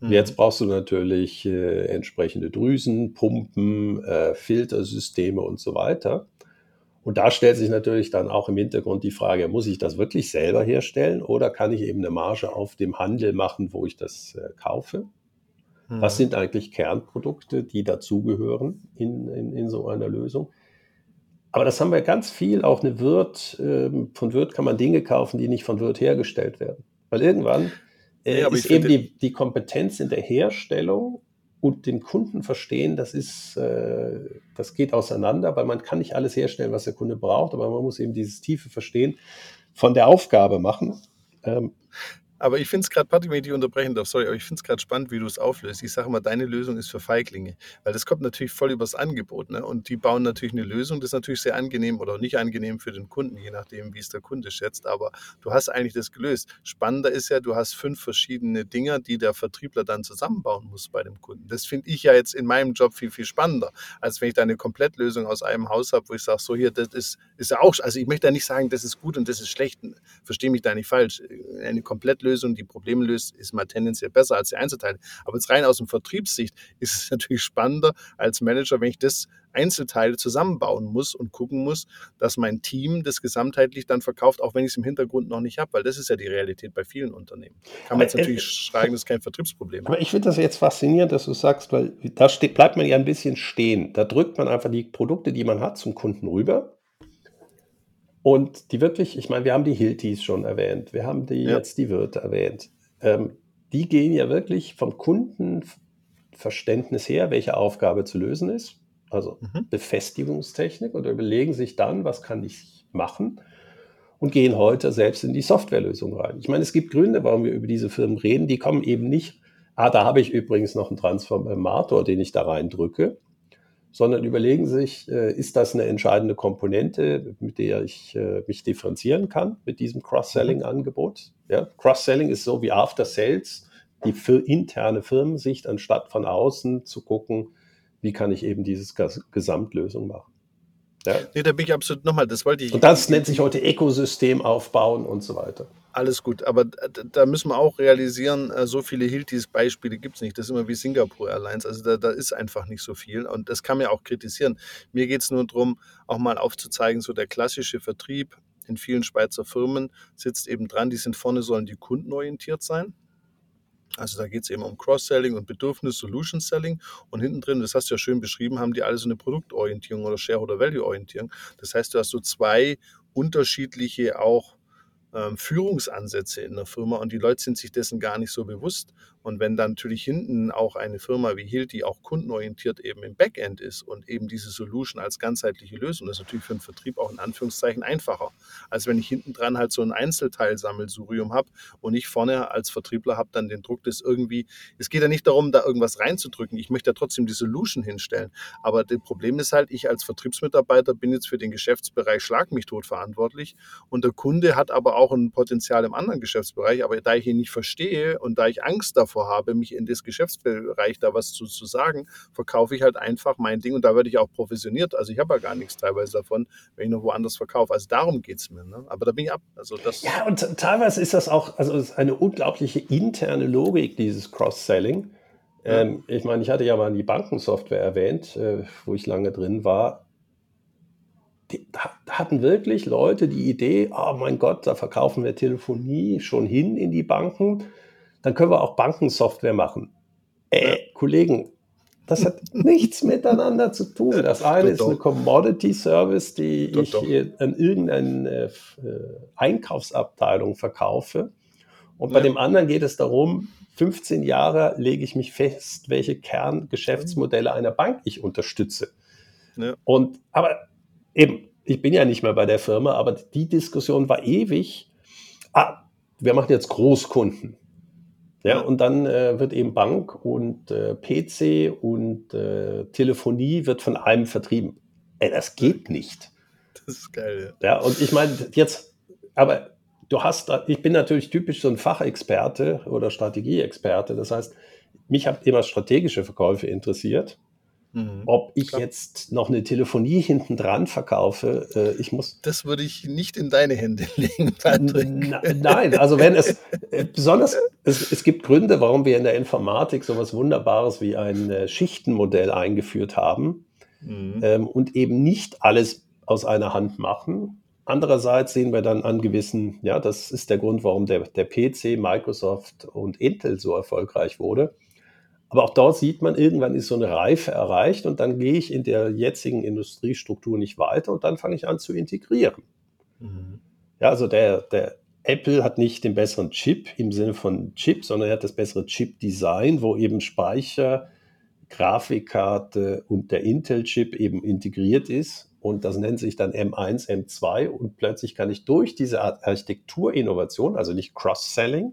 Mhm. Jetzt brauchst du natürlich äh, entsprechende Drüsen, Pumpen, äh, Filtersysteme und so weiter. Und da stellt sich natürlich dann auch im Hintergrund die Frage, muss ich das wirklich selber herstellen oder kann ich eben eine Marge auf dem Handel machen, wo ich das äh, kaufe? Mhm. Was sind eigentlich Kernprodukte, die dazugehören in, in, in so einer Lösung? Aber das haben wir ganz viel. Auch eine Wirt, ähm, von Wirt kann man Dinge kaufen, die nicht von Wirt hergestellt werden. Weil irgendwann äh, ja, ist eben die, die Kompetenz in der Herstellung und den Kunden verstehen, das ist, äh, das geht auseinander, weil man kann nicht alles herstellen, was der Kunde braucht, aber man muss eben dieses tiefe Verstehen von der Aufgabe machen. Ähm, Aber ich finde es gerade, Patrick, wenn ich dich unterbrechen darf, sorry, aber ich finde es gerade spannend, wie du es auflöst. Ich sage mal, deine Lösung ist für Feiglinge, weil das kommt natürlich voll übers Angebot. Ne? Und die bauen natürlich eine Lösung, das ist natürlich sehr angenehm oder nicht angenehm für den Kunden, je nachdem, wie es der Kunde schätzt. Aber du hast eigentlich das gelöst. Spannender ist ja, du hast fünf verschiedene Dinge, die der Vertriebler dann zusammenbauen muss bei dem Kunden. Das finde ich ja jetzt in meinem Job viel, viel spannender, als wenn ich da eine Komplettlösung aus einem Haus habe, wo ich sage, so hier, das ist, ist ja auch, also ich möchte ja nicht sagen, das ist gut und das ist schlecht. Verstehe mich da nicht falsch. Eine Komplettlösung Lösung, die Probleme löst, ist mal tendenziell besser als die Einzelteile. Aber jetzt rein aus dem Vertriebssicht ist es natürlich spannender als Manager, wenn ich das Einzelteile zusammenbauen muss und gucken muss, dass mein Team das gesamtheitlich dann verkauft, auch wenn ich es im Hintergrund noch nicht habe, weil das ist ja die Realität bei vielen Unternehmen. Kann man jetzt natürlich äh, schreiben, das ist kein Vertriebsproblem. Aber ich finde das jetzt faszinierend, dass du sagst, weil da steht, bleibt man ja ein bisschen stehen. Da drückt man einfach die Produkte, die man hat, zum Kunden rüber und die wirklich, ich meine, wir haben die Hiltis schon erwähnt, wir haben die ja. jetzt die Wirte erwähnt. Ähm, die gehen ja wirklich vom Kundenverständnis her, welche Aufgabe zu lösen ist, also mhm. Befestigungstechnik, und überlegen sich dann, was kann ich machen und gehen heute selbst in die Softwarelösung rein. Ich meine, es gibt Gründe, warum wir über diese Firmen reden, die kommen eben nicht, ah, da habe ich übrigens noch einen Transformator, den ich da reindrücke, sondern überlegen sich, äh, ist das eine entscheidende Komponente, mit der ich äh, mich differenzieren kann mit diesem Cross-Selling-Angebot. Ja? Cross-Selling ist so wie After Sales, die interne Firmensicht, anstatt von außen zu gucken, wie kann ich eben diese Gesamtlösung machen. Ja. Nee, da bin ich absolut nochmal, das wollte ich. Und das nennt sich heute Ökosystem aufbauen und so weiter. Alles gut, aber da müssen wir auch realisieren, äh, so viele Hiltis-Beispiele gibt es nicht. Das ist immer wie Singapore Airlines. Also da, da ist einfach nicht so viel. Und das kann man ja auch kritisieren. Mir geht es nur darum, auch mal aufzuzeigen, so der klassische Vertrieb in vielen Schweizer Firmen sitzt eben dran, die sind vorne, sollen die kundenorientiert sein. Also da geht es eben um Cross-Selling und Bedürfnis-Solution-Selling. Und hinten drin, das hast du ja schön beschrieben, haben die alle so eine Produktorientierung oder Shareholder-Value-Orientierung. Das heißt, du hast so zwei unterschiedliche auch ähm, Führungsansätze in der Firma und die Leute sind sich dessen gar nicht so bewusst. Und wenn dann natürlich hinten auch eine Firma wie Hilt, die auch kundenorientiert eben im Backend ist und eben diese Solution als ganzheitliche Lösung, das ist natürlich für den Vertrieb auch in Anführungszeichen einfacher, als wenn ich hinten dran halt so ein Einzelteilsammelsurium habe und ich vorne als Vertriebler habe dann den Druck, das irgendwie, es geht ja nicht darum, da irgendwas reinzudrücken, ich möchte ja trotzdem die Solution hinstellen. Aber das Problem ist halt, ich als Vertriebsmitarbeiter bin jetzt für den Geschäftsbereich Schlag mich tot verantwortlich und der Kunde hat aber auch ein Potenzial im anderen Geschäftsbereich, aber da ich ihn nicht verstehe und da ich Angst davor davor habe, mich in das Geschäftsbereich da was zu, zu sagen, verkaufe ich halt einfach mein Ding und da werde ich auch provisioniert. Also ich habe ja gar nichts teilweise davon, wenn ich noch woanders verkaufe. Also darum geht es mir. Ne? Aber da bin ich ab. Also das ja, und teilweise ist das auch, also ist eine unglaubliche interne Logik, dieses Cross-Selling. Ja. Ähm, ich meine, ich hatte ja mal die Bankensoftware erwähnt, äh, wo ich lange drin war. Die, da hatten wirklich Leute die Idee, oh mein Gott, da verkaufen wir Telefonie schon hin in die Banken dann können wir auch Bankensoftware machen. Äh, Kollegen, das hat nichts miteinander zu tun. Das eine ist eine Commodity-Service, die ich an irgendeine äh, Einkaufsabteilung verkaufe. Und bei dem anderen geht es darum, 15 Jahre lege ich mich fest, welche Kerngeschäftsmodelle einer Bank ich unterstütze. Ja. Und aber eben, ich bin ja nicht mehr bei der Firma, aber die Diskussion war ewig. Ah, wir machen jetzt Großkunden. Ja, und dann äh, wird eben Bank und äh, PC und äh, Telefonie wird von einem vertrieben. Ey, das geht nicht. Das ist geil, ja. Ja, und ich meine, jetzt, aber du hast, ich bin natürlich typisch so ein Fachexperte oder Strategieexperte. Das heißt, mich hat immer strategische Verkäufe interessiert. Mhm, Ob ich klar. jetzt noch eine Telefonie hinten dran verkaufe, äh, ich muss. Das würde ich nicht in deine Hände legen, Patrick. Nein, also wenn es äh, besonders, es, es, gibt Gründe, warum wir in der Informatik so etwas Wunderbares wie ein äh, Schichtenmodell eingeführt haben mhm. ähm, und eben nicht alles aus einer Hand machen. Andererseits sehen wir dann an gewissen, ja, das ist der Grund, warum der, der PC, Microsoft und Intel so erfolgreich wurde aber auch dort sieht man, irgendwann ist so eine Reife erreicht und dann gehe ich in der jetzigen Industriestruktur nicht weiter und dann fange ich an zu integrieren. Mhm. Ja, also der, der Apple hat nicht den besseren Chip im Sinne von Chip, sondern er hat das bessere Chip-Design, wo eben Speicher, Grafikkarte und der Intel-Chip eben integriert ist. Und das nennt sich dann M1, M2. Und plötzlich kann ich durch diese Art Architekturinnovation, also nicht Cross-Selling,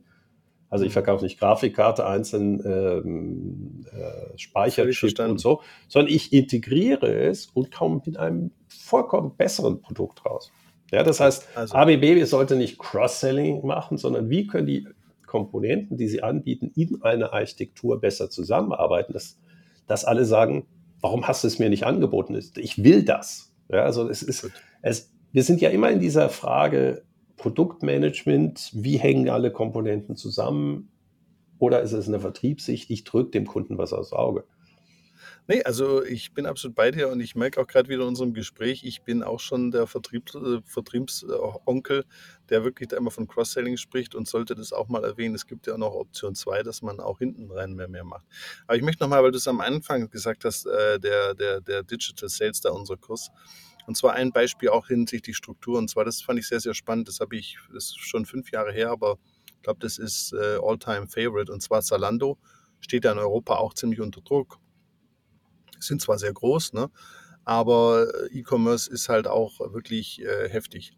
Also ich mhm. verkaufe nicht Grafikkarte einzeln, ähm, äh, Speicherchip und so, sondern ich integriere es und komme mit einem vollkommen besseren Produkt raus. Ja, das heißt, also, ABB sollte nicht Cross-Selling machen, sondern wie können die Komponenten, die sie anbieten, in einer Architektur besser zusammenarbeiten, dass, dass alle sagen, warum hast du es mir nicht angeboten? Ich will das. Ja, also es ist, es, wir sind ja immer in dieser Frage Produktmanagement, wie hängen alle Komponenten zusammen? Oder ist es eine Vertriebssicht, ich drücke dem Kunden was aufs Auge? Nee, also ich bin absolut bei dir und ich merke auch gerade wieder in unserem Gespräch, ich bin auch schon der Vertrieb, äh, Vertriebsonkel, der wirklich da immer von Cross-Selling spricht und sollte das auch mal erwähnen. Es gibt ja auch noch Option 2, dass man auch hinten rein mehr, mehr macht. Aber ich möchte nochmal, weil du es am Anfang gesagt hast, äh, der, der, der Digital Sales, da unser Kurs. Und zwar ein Beispiel auch hinsichtlich Struktur. Und zwar, das fand ich sehr, sehr spannend. Das habe ich, das ist schon fünf Jahre her, aber ich glaube, das ist äh, All-Time Favorite. Und zwar Zalando steht ja in Europa auch ziemlich unter Druck sind zwar sehr groß, ne? aber äh, E-Commerce ist halt auch wirklich äh, heftig.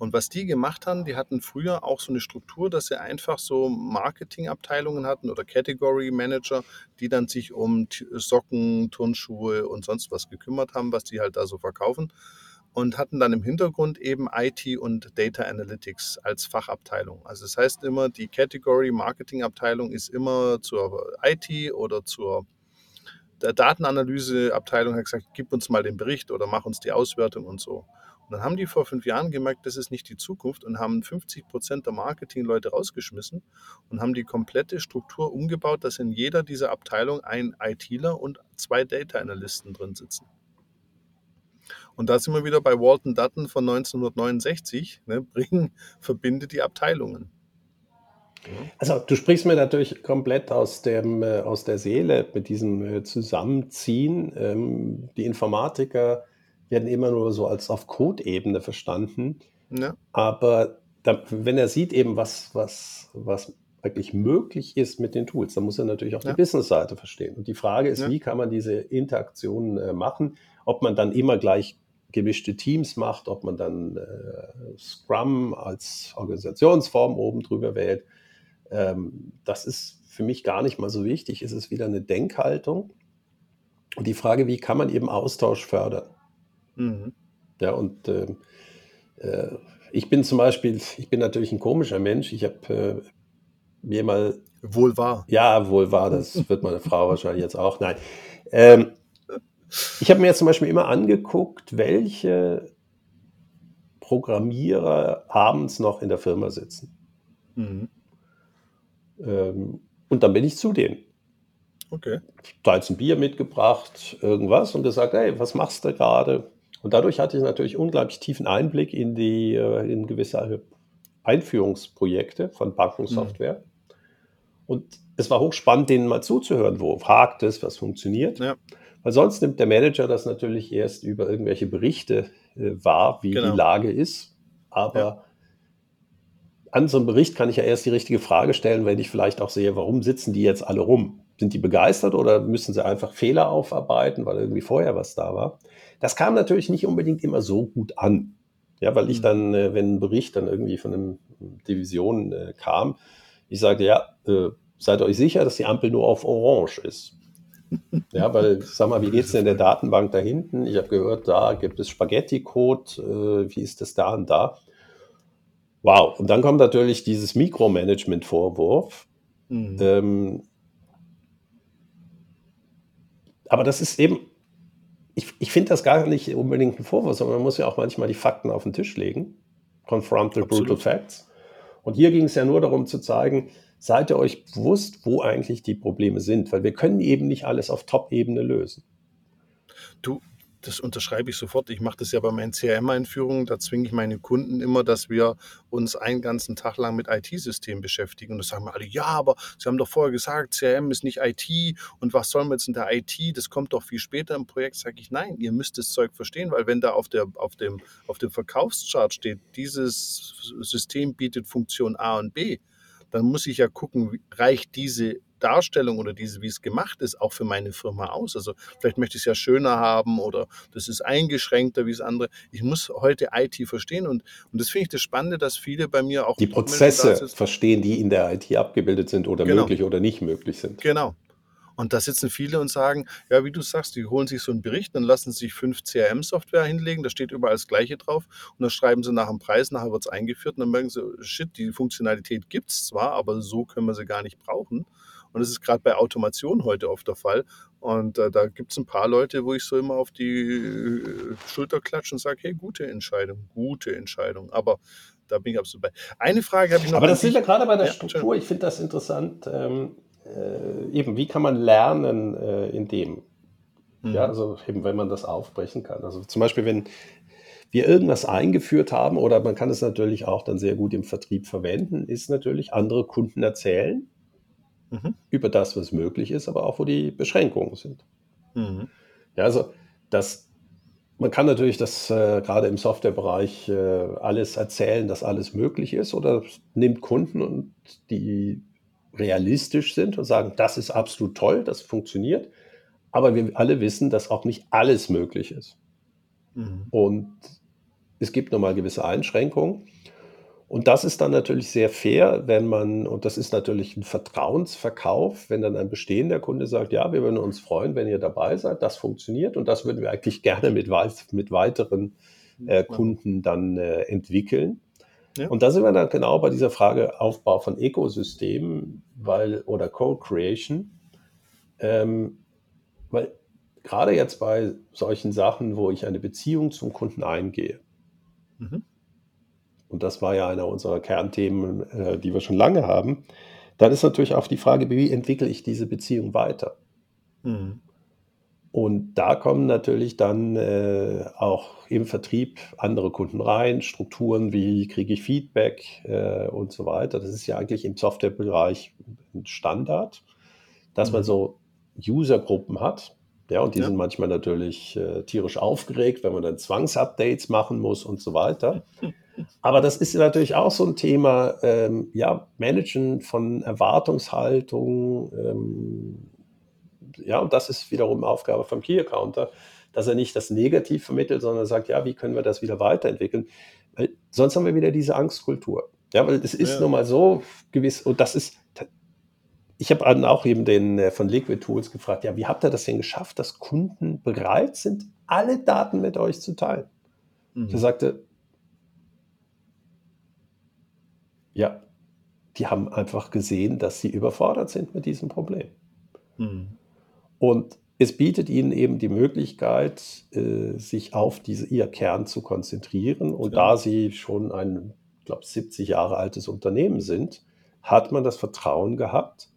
Und was die gemacht haben, die hatten früher auch so eine Struktur, dass sie einfach so Marketingabteilungen hatten oder Category Manager, die dann sich um Socken, Turnschuhe und sonst was gekümmert haben, was die halt da so verkaufen. Und hatten dann im Hintergrund eben IT und Data Analytics als Fachabteilung. Also das heißt immer, die Category Marketing Abteilung ist immer zur IT oder zur der Datenanalyseabteilung hat gesagt, gib uns mal den Bericht oder mach uns die Auswertung und so. Dann haben die vor fünf Jahren gemerkt, das ist nicht die Zukunft und haben 50 Prozent der Marketingleute rausgeschmissen und haben die komplette Struktur umgebaut, dass in jeder dieser Abteilung ein ITler und zwei Data Analysten drin sitzen. Und da sind wir wieder bei Walton Dutton von 1969, ne, bringen, verbindet die Abteilungen. Also du sprichst mir natürlich komplett aus, dem, äh, aus der Seele mit diesem äh, Zusammenziehen. Ähm, die Informatiker werden immer nur so als auf Code-Ebene verstanden. Ja. Aber da, wenn er sieht eben, was, was, was wirklich möglich ist mit den Tools, dann muss er natürlich auch ja. die Business-Seite verstehen. Und die Frage ist, ja. wie kann man diese Interaktionen äh, machen? Ob man dann immer gleich gemischte Teams macht, ob man dann äh, Scrum als Organisationsform oben drüber wählt ähm, das ist für mich gar nicht mal so wichtig. Es ist wieder eine Denkhaltung. Und die Frage, wie kann man eben Austausch fördern? Mhm. Ja, und äh, äh, ich bin zum Beispiel, ich bin natürlich ein komischer Mensch. Ich habe äh, mir mal. Wohl wahr. Ja, wohl wahr. Das wird meine Frau wahrscheinlich jetzt auch. Nein. Ähm, ich habe mir jetzt zum Beispiel immer angeguckt, welche Programmierer abends noch in der Firma sitzen. Mhm. Ähm, und dann bin ich zu denen. Okay. Da jetzt ein Bier mitgebracht, irgendwas und gesagt, hey, was machst du gerade? Und dadurch hatte ich natürlich unglaublich tiefen Einblick in die äh, in gewisse Einführungsprojekte von Bankensoftware. Mhm. Und es war hochspannend, denen mal zuzuhören, wo hakt es, was funktioniert. Ja. Weil sonst nimmt der Manager das natürlich erst über irgendwelche Berichte äh, wahr, wie genau. die Lage ist. Aber ja an so einem Bericht kann ich ja erst die richtige Frage stellen, wenn ich vielleicht auch sehe, warum sitzen die jetzt alle rum? Sind die begeistert oder müssen sie einfach Fehler aufarbeiten, weil irgendwie vorher was da war? Das kam natürlich nicht unbedingt immer so gut an. Ja, weil ich mhm. dann, äh, wenn ein Bericht dann irgendwie von einer Division äh, kam, ich sagte, ja, äh, seid euch sicher, dass die Ampel nur auf Orange ist. Ja, weil, sag mal, wie geht es denn in der Datenbank da hinten? Ich habe gehört, da gibt es Spaghetti-Code. wie ist das da und da? Wow. Und dann kommt natürlich dieses Mikromanagement-Vorwurf. Mhm. Ähm, aber das ist eben, ich, ich finde das gar nicht unbedingt ein Vorwurf, sondern man muss ja auch manchmal die Fakten auf den Tisch legen. Confront the brutal facts. Und hier ging es ja nur darum zu zeigen, seid ihr euch bewusst, wo eigentlich die Probleme sind, weil wir können eben nicht alles auf Top-Ebene lösen. Du, das unterschreibe ich sofort. Ich mache das ja bei meinen CRM-Einführungen. Da zwinge ich meine Kunden immer, dass wir uns einen ganzen Tag lang mit IT-Systemen beschäftigen. Und das sagen wir alle, ja, aber Sie haben doch vorher gesagt, CRM ist nicht IT. Und was sollen wir jetzt in der IT? Das kommt doch viel später im Projekt. Sage ich, nein, ihr müsst das Zeug verstehen, weil wenn da auf, der, auf, dem, auf dem Verkaufschart steht, dieses System bietet Funktion A und B, dann muss ich ja gucken, reicht diese Darstellung oder diese, wie es gemacht ist, auch für meine Firma aus? Also vielleicht möchte ich es ja schöner haben oder das ist eingeschränkter wie das andere. Ich muss heute IT verstehen und, und das finde ich das Spannende, dass viele bei mir auch die Prozesse verstehen, die in der IT abgebildet sind oder genau. möglich oder nicht möglich sind. Genau. Und da sitzen viele und sagen, ja, wie du sagst, die holen sich so einen Bericht, dann lassen sie sich fünf CRM-Software hinlegen, da steht überall das Gleiche drauf und dann schreiben sie nach dem Preis, nachher wird es eingeführt und dann merken sie, shit, die Funktionalität gibt es zwar, aber so können wir sie gar nicht brauchen. Und das ist gerade bei Automation heute oft der Fall. Und äh, da gibt es ein paar Leute, wo ich so immer auf die äh, Schulter klatsche und sage, hey, gute Entscheidung, gute Entscheidung. Aber da bin ich absolut bei. Eine Frage habe ich noch. Aber das sind wir gerade bei der ja, Struktur. Ich finde das interessant. Ähm, äh, eben, wie kann man lernen äh, in dem? Mhm. Ja, also eben, wenn man das aufbrechen kann. Also zum Beispiel, wenn wir irgendwas eingeführt haben, oder man kann es natürlich auch dann sehr gut im Vertrieb verwenden, ist natürlich andere Kunden erzählen mhm. über das, was möglich ist, aber auch wo die Beschränkungen sind. Mhm. Ja, also das, man kann natürlich das äh, gerade im Softwarebereich äh, alles erzählen, dass alles möglich ist, oder nimmt Kunden und die realistisch sind und sagen, das ist absolut toll, das funktioniert. Aber wir alle wissen, dass auch nicht alles möglich ist. Mhm. Und es gibt nochmal gewisse Einschränkungen. Und das ist dann natürlich sehr fair, wenn man, und das ist natürlich ein Vertrauensverkauf, wenn dann ein bestehender Kunde sagt, ja, wir würden uns freuen, wenn ihr dabei seid, das funktioniert und das würden wir eigentlich gerne mit, mit weiteren äh, Kunden dann äh, entwickeln. Ja. Und da sind wir dann genau bei dieser Frage Aufbau von Ökosystemen weil, oder Co-Creation. Ähm, weil gerade jetzt bei solchen Sachen, wo ich eine Beziehung zum Kunden eingehe, mhm. Und das war ja einer unserer Kernthemen, äh, die wir schon lange haben, dann ist natürlich auch die Frage, wie entwickle ich diese Beziehung weiter? Mhm. Und da kommen natürlich dann äh, auch im Vertrieb andere Kunden rein, Strukturen wie kriege ich Feedback äh, und so weiter. Das ist ja eigentlich im Softwarebereich ein Standard, dass mhm. man so Usergruppen hat. Ja, und die ja. sind manchmal natürlich äh, tierisch aufgeregt, wenn man dann Zwangsupdates machen muss und so weiter. Aber das ist natürlich auch so ein Thema, ähm, ja, Managen von Erwartungshaltung, ähm, ja, und das ist wiederum Aufgabe vom Key Accounter, dass er nicht das Negativ vermittelt, sondern sagt, ja, wie können wir das wieder weiterentwickeln? Weil sonst haben wir wieder diese Angstkultur. Ja, weil es ist ja. nun mal so gewiss, und das ist, ich habe auch eben den äh, von Liquid Tools gefragt, ja, wie habt ihr das denn geschafft, dass Kunden bereit sind, alle Daten mit euch zu teilen? Mhm. Er sagte, ja, die haben einfach gesehen, dass sie überfordert sind mit diesem Problem. Mhm. Und es bietet ihnen eben die Möglichkeit, äh, sich auf diese, ihr Kern zu konzentrieren. Und ja. da sie schon ein, ich glaube, 70 Jahre altes Unternehmen sind, hat man das Vertrauen gehabt.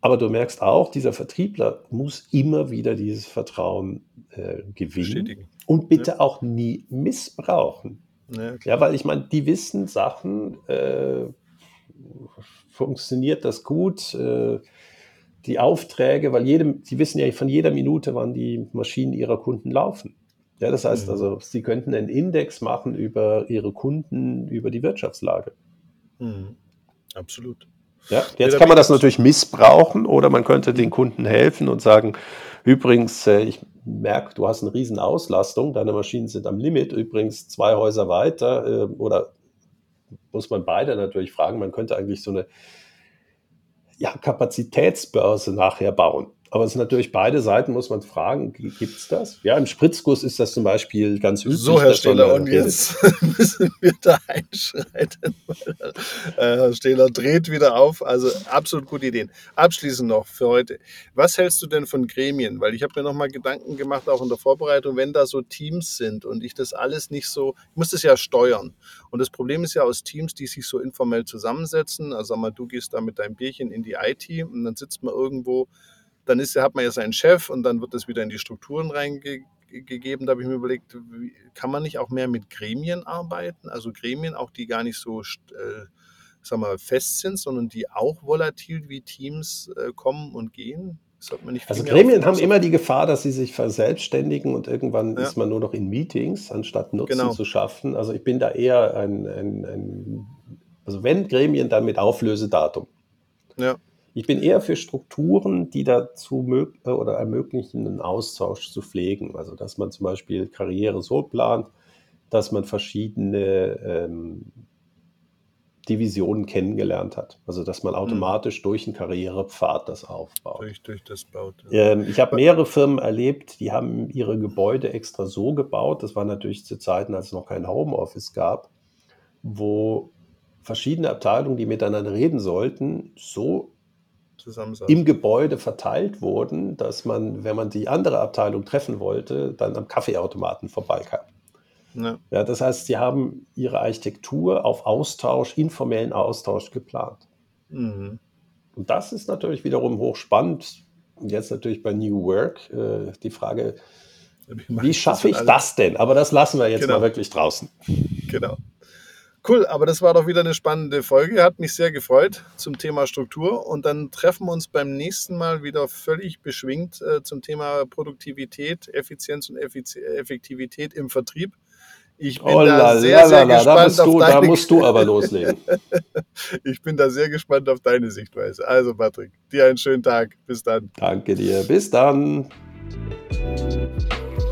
Aber du merkst auch, dieser Vertriebler muss immer wieder dieses Vertrauen äh, gewinnen und bitte ja. auch nie missbrauchen. Ja, ja, weil ich meine, die wissen Sachen, äh, funktioniert das gut, äh, die Aufträge, weil jedem, sie wissen ja von jeder Minute, wann die Maschinen ihrer Kunden laufen. Ja, das heißt mhm. also, sie könnten einen Index machen über ihre Kunden, über die Wirtschaftslage. Mhm. Absolut. Ja, jetzt kann man das natürlich missbrauchen oder man könnte den Kunden helfen und sagen, übrigens, äh, ich merke, du hast eine riesen Auslastung, deine Maschinen sind am Limit, übrigens zwei Häuser weiter äh, oder muss man beide natürlich fragen, man könnte eigentlich so eine ja, Kapazitätsbörse nachher bauen. Aber es sind natürlich beide Seiten, muss man fragen, gibt es das? Ja, im Spritzguss ist das zum Beispiel ganz üblich. So, Herr Stehler, und jetzt müssen wir da einschreiten. Äh, Herr Stehler dreht wieder auf. Also absolut gute Ideen. Abschließend noch für heute. Was hältst du denn von Gremien? Weil ich habe mir noch mal Gedanken gemacht, auch in der Vorbereitung, wenn da so Teams sind und ich das alles nicht so, ich muss das ja steuern. Und das Problem ist ja aus Teams, die sich so informell zusammensetzen. Also sag mal, du gehst da mit deinem Bierchen in die IT und dann sitzt man irgendwo dann ist, hat man ja seinen Chef und dann wird das wieder in die Strukturen reingegeben. Da habe ich mir überlegt, kann man nicht auch mehr mit Gremien arbeiten? Also Gremien auch, die gar nicht so äh, sag mal, fest sind, sondern die auch volatil wie Teams äh, kommen und gehen? also Gremien haben immer die Gefahr, dass sie sich verselbstständigen und irgendwann ja. ist man nur noch in Meetings, anstatt Nutzen genau. zu schaffen. Also ich bin da eher ein, ein, ein also wenn Gremien, dann mit Auflösedatum. Ja. Ich bin eher für Strukturen, die dazu äh, oder ermöglichen, einen Austausch zu pflegen. Also, dass man zum Beispiel Karriere so plant, dass man verschiedene ähm, Divisionen kennengelernt hat. Also dass man hm. automatisch mhm. durch einen Karrierepfad das aufbaut. Durch, durch das baut. Ja. Ähm, ich habe mehrere Firmen erlebt, die haben ihre Gebäude extra so gebaut. Das war natürlich zu Zeiten, als es noch kein Homeoffice gab, wo verschiedene Abteilungen, die miteinander reden sollten, so im Gebäude verteilt wurden, dass man, wenn man die andere Abteilung treffen wollte, dann am Kaffeeautomaten vorbeikam. Ja. ja. das heißt, sie haben ihre Architektur auf Austausch, informellen Austausch geplant. Mhm. Und das ist natürlich wiederum hochspannend. Und jetzt natürlich bei New Work äh, die Frage, wie schaffe ich das denn? Aber das lassen wir jetzt genau. mal wirklich draußen. Genau. Cool, aber das war doch wieder eine spannende Folge. Hat mich sehr gefreut zum Thema Struktur. Und dann treffen wir uns beim nächsten Mal wieder völlig beschwingt äh, zum Thema Produktivität, Effizienz und Effiz Effektivität im Vertrieb. Ich bin oh, da sehr, sehr gespannt da musst, du, da musst du aber loslegen. ich bin da sehr gespannt auf deine Sichtweise. Also, Patrick, dir einen schönen Tag. Bis dann. Danke dir. Bis dann.